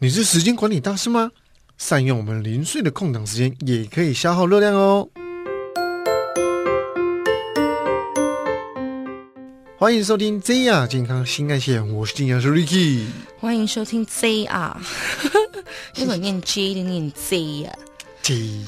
你是时间管理大师吗？善用我们零碎的空档时间，也可以消耗热量哦。欢迎收听 ZR 健康新干线，我是金阳师 Ricky。欢迎收听 ZR，如果念 J 的念 Z 啊。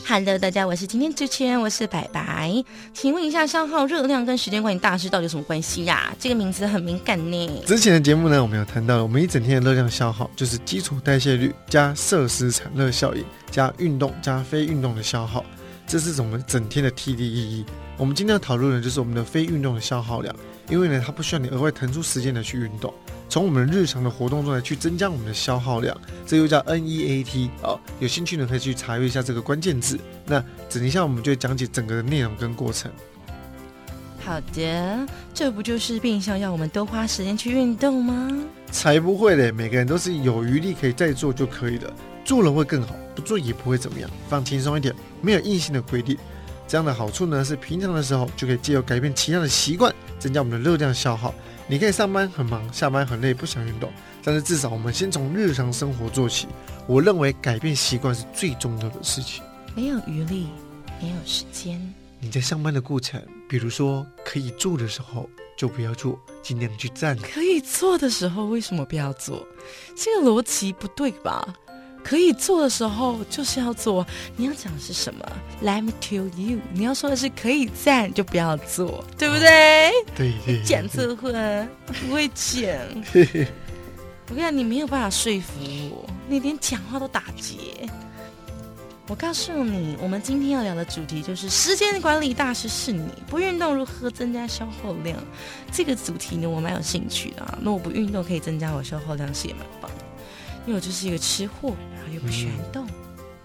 Hello，大家，我是今天主持人，我是白白。请问一下，消耗热量跟时间管理大师到底有什么关系呀、这个名字很敏感呢。之前的节目呢，我们有谈到了，我们一整天的热量消耗就是基础代谢率加摄食产热效应加运动加非运动的消耗，这是我们整天的 TDEE。我们今天要讨论的就是我们的非运动的消耗量，因为呢，它不需要你额外腾出时间来去运动，从我们日常的活动中来去增加我们的消耗量，这又叫 NEAT 哦。有兴趣呢，可以去查阅一下这个关键字。那等一下我们就会讲解整个的内容跟过程。好的，这不就是变相要我们多花时间去运动吗？才不会嘞！每个人都是有余力可以再做就可以了，做了会更好，不做也不会怎么样，放轻松一点，没有硬性的规定。这样的好处呢，是平常的时候就可以借由改变其他的习惯，增加我们的热量消耗。你可以上班很忙，下班很累，不想运动，但是至少我们先从日常生活做起。我认为改变习惯是最重要的事情。没有余力，没有时间。你在上班的过程，比如说可以做的时候就不要做，尽量去站。可以做的时候为什么不要做？这个逻辑不对吧？可以做的时候就是要做。你要讲的是什么？Let me tell you，你要说的是可以赞就不要做，对不对？对对，讲错话，不会讲。我跟你讲，你没有办法说服我，你连讲话都打结。我告诉你，我们今天要聊的主题就是时间管理大师是你，不运动如何增加消耗量？这个主题呢，我蛮有兴趣的啊。那我不运动可以增加我消耗量，是也蛮棒的。因为我就是一个吃货，然后又不喜欢动。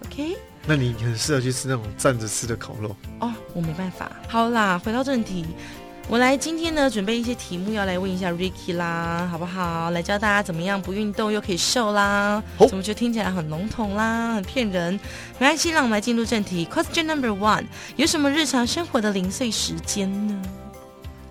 OK，那你很适合去吃那种站着吃的烤肉。哦，我没办法。好啦，回到正题，我来今天呢准备一些题目要来问一下 Ricky 啦，好不好？来教大家怎么样不运动又可以瘦啦。好怎么觉得听起来很笼统啦，很骗人？没关系，让我们来进入正题。Question number one：有什么日常生活的零碎时间呢？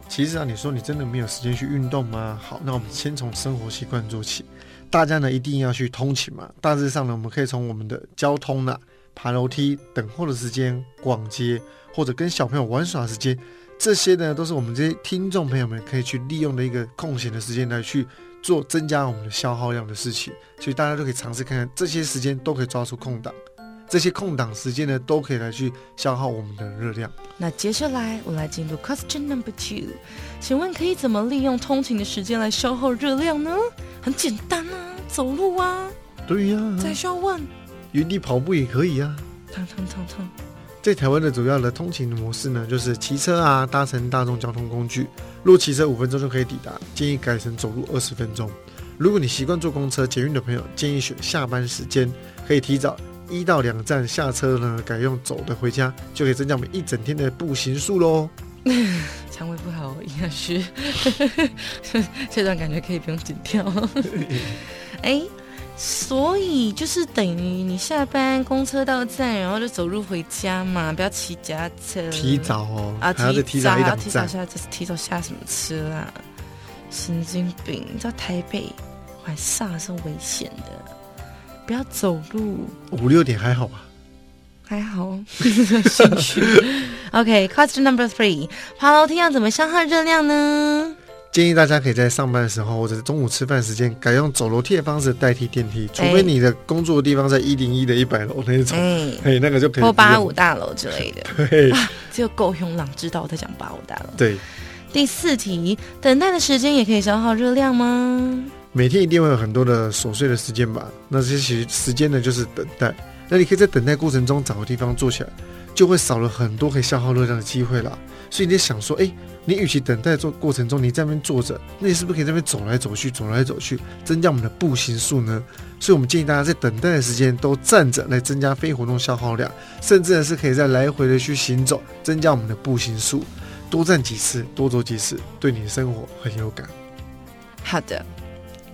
其实啊，你说你真的没有时间去运动吗？好，那我们先从生活习惯做起。大家呢一定要去通勤嘛。大致上呢，我们可以从我们的交通呢、爬楼梯、等候的时间、逛街，或者跟小朋友玩耍的时间，这些呢都是我们这些听众朋友们可以去利用的一个空闲的时间来去做增加我们的消耗量的事情。所以大家都可以尝试看看，这些时间都可以抓出空档，这些空档时间呢都可以来去消耗我们的热量。那接下来我来进入 Question number two，请问可以怎么利用通勤的时间来消耗热量呢？很简单啊，走路啊。对呀、再需要问，原地跑步也可以啊。腾腾腾腾。在台湾的主要的通勤的模式呢，就是骑车啊，搭乘大众交通工具。若骑车五分钟就可以抵达，建议改成走路二十分钟。如果你习惯坐公车、捷运的朋友，建议选下班时间，可以提早一到两站下车呢，改用走的回家，就可以增加我们一整天的步行数喽。肠胃不好，营养师，这段感觉可以不用剪掉。哎，所以就是等于你下班公车到站，然后就走路回家嘛，不要骑脚踏车。提早哦，啊，提早要提早。下，提早下什么车啊？神经病！你知道台北晚上是危险的，不要走路。五六点还好吧？还好，兴趣。OK，question、number three，爬楼梯要怎么消耗热量呢？建议大家可以在上班的时候或者是中午吃饭时间，改用走楼梯的方式代替电梯，除非哎你的工作的地方在一零一的一百楼那一种，哎，嘿，那个就可以或八五大楼之类的，对只有够勇朗知道我在讲八五大楼。对，第四题，等待的时间也可以消耗热量吗？每天一定会有很多的琐碎的时间吧？那这些时间呢，就是等待。那你可以在等待过程中找个地方坐起来，就会少了很多可以消耗热量的机会啦。所以你在想说，哎，你与其等待做过程中你在那边坐着，那你是不是可以在那边走来走去，走来走去，增加我们的步行数呢？所以我们建议大家在等待的时间都站着来增加非活动消耗量，甚至呢是可以再来回的去行走，增加我们的步行数。多站几次，多走几次，对你的生活很有感。好的，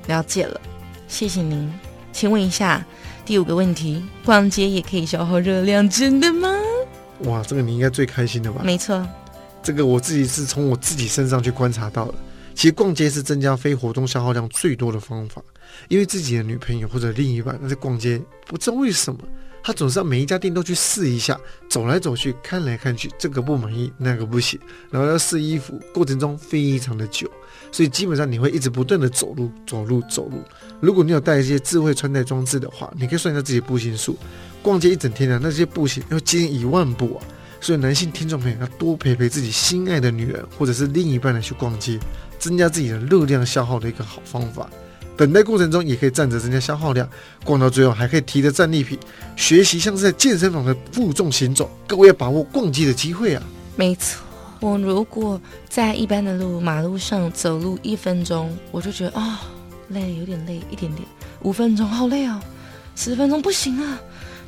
了解了，谢谢您。请问一下，第五个问题，逛街也可以消耗热量，真的吗？哇，这个你应该最开心的吧？没错，这个我自己是从我自己身上去观察到的。其实逛街是增加非活动消耗量最多的方法。因为自己的女朋友或者另一半那在逛街，不知道为什么，他总是要每一家店都去试一下，走来走去，看来看去，这个不满意，那个不行，然后要试衣服，过程中非常的久，所以基本上你会一直不断的走路，走路，走路。如果你有带一些智慧穿戴装置的话，你可以算一下自己步行数，逛街一整天啊，那些步行要接近一万步啊。所以男性听众朋友要多陪陪自己心爱的女人，或者是另一半来去逛街，增加自己的热量消耗的一个好方法。等待过程中也可以站着增加消耗量，逛到最后还可以提着战利品，学习像是在健身房的负重行走。各位要把握逛街的机会啊！没错，我如果在一般的路马路上走路一分钟，我就觉得啊累，有点累一点点。五分钟好累哦，十分钟不行啊。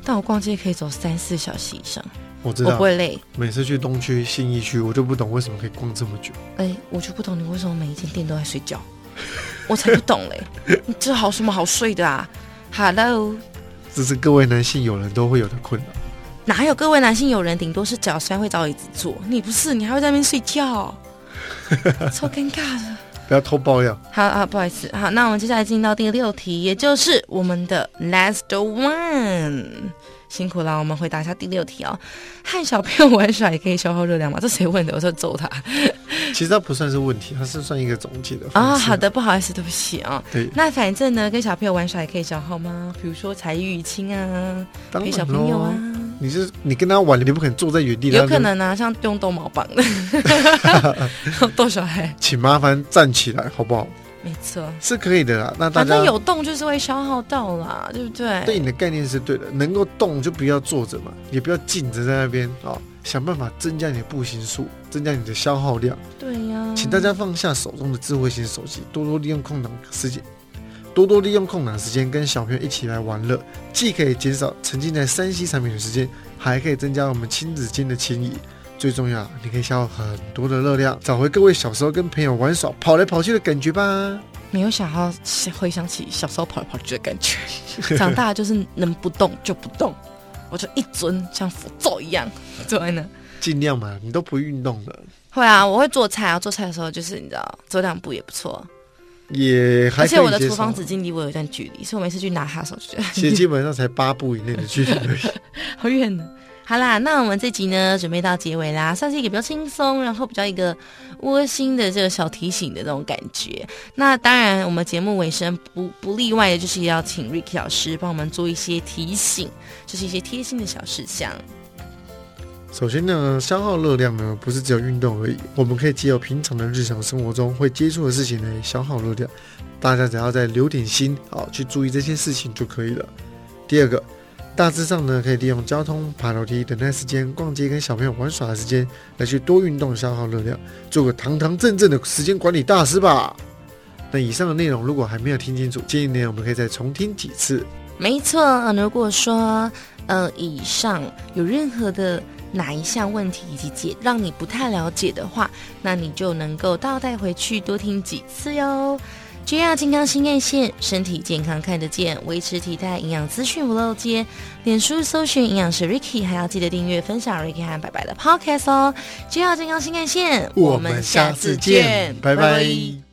但我逛街可以走三四小时以上。我知道，我不会累。每次去东区、信义区，我就不懂为什么可以逛这么久。哎，我就不懂你为什么每一间店都在睡觉，我才不懂嘞！你这好什么好睡的啊？Hello，这是各位男性友人都会有的困扰。哪有各位男性友人，顶多是脚酸会找椅子坐，你不是，你还会在那边睡觉，超尴尬的。不要偷爆料。好啊，不好意思。好，那我们接下来进到第六题，也就是我们的 last one。辛苦了，我们回答一下第六题哦。和小朋友玩耍也可以消耗热量吗？这谁问的？我说揍他。其实它不算是问题，它是算一个总结的。啊，好的，不好意思，对不起啊。对。那反正呢，跟小朋友玩耍也可以消耗吗？比如说才艺、亲啊，陪小朋友啊。你是你跟他玩，你不可能坐在原地。有可能啊，像用逗毛棒的 逗小孩。请麻烦站起来，好不好？没错，是可以的啦。那大家有动就是会消耗到啦，对不对？对你的概念是对的，能够动就不要坐着嘛，也不要静着在那边啊，想办法增加你的步行数，增加你的消耗量。对呀，请大家放下手中的智慧型手机，多多利用空档时间，多多利用空档时间跟小朋友一起来玩乐，既可以减少沉浸在三 C 产品的时间，还可以增加我们亲子间的情谊。最重要，你可以消耗很多的热量，找回各位小时候跟朋友玩耍、跑来跑去的感觉吧。没有想要回想起小时候跑来跑去的感觉，长大就是能不动就不动，我就一尊像佛咒一样坐在那。尽量嘛，你都不运动的。会啊，我会做菜啊，做菜的时候就是你知道，走两步也不错。也，而且我的厨房纸巾离我有一段距离，所以我每次去拿它的时候，就觉得其实基本上才八步以内的距离而已，好远呢。好啦，那我们这集呢，准备到结尾啦，算是一个比较轻松，然后比较一个窝心的这个小提醒的这种感觉。那当然，我们节目尾声不不例外的，就是要请 Ricky 老师帮我们做一些提醒，就是一些贴心的小事项。首先呢，消耗热量呢，不是只有运动而已，我们可以借由平常的日常生活中会接触的事情来消耗热量。大家只要再留点心，好去注意这些事情就可以了。第二个。大致上呢，可以利用交通、爬楼梯、等待时间、逛街跟小朋友玩耍的时间，来去多运动，消耗热量，做个堂堂正正的时间管理大师吧。那以上的内容如果还没有听清楚，建议呢我们可以再重听几次。没错，如果说呃以上有任何的哪一项问题以及解让你不太了解的话，那你就能够倒带回去多听几次哟。JR 健康新干线，身体健康看得见，维持体态，营养资讯不漏接。脸书搜寻营养师 Ricky，还要记得订阅分享 Ricky 和白白的 Podcast 哦。JR 健康新干线，我们下次见，拜拜。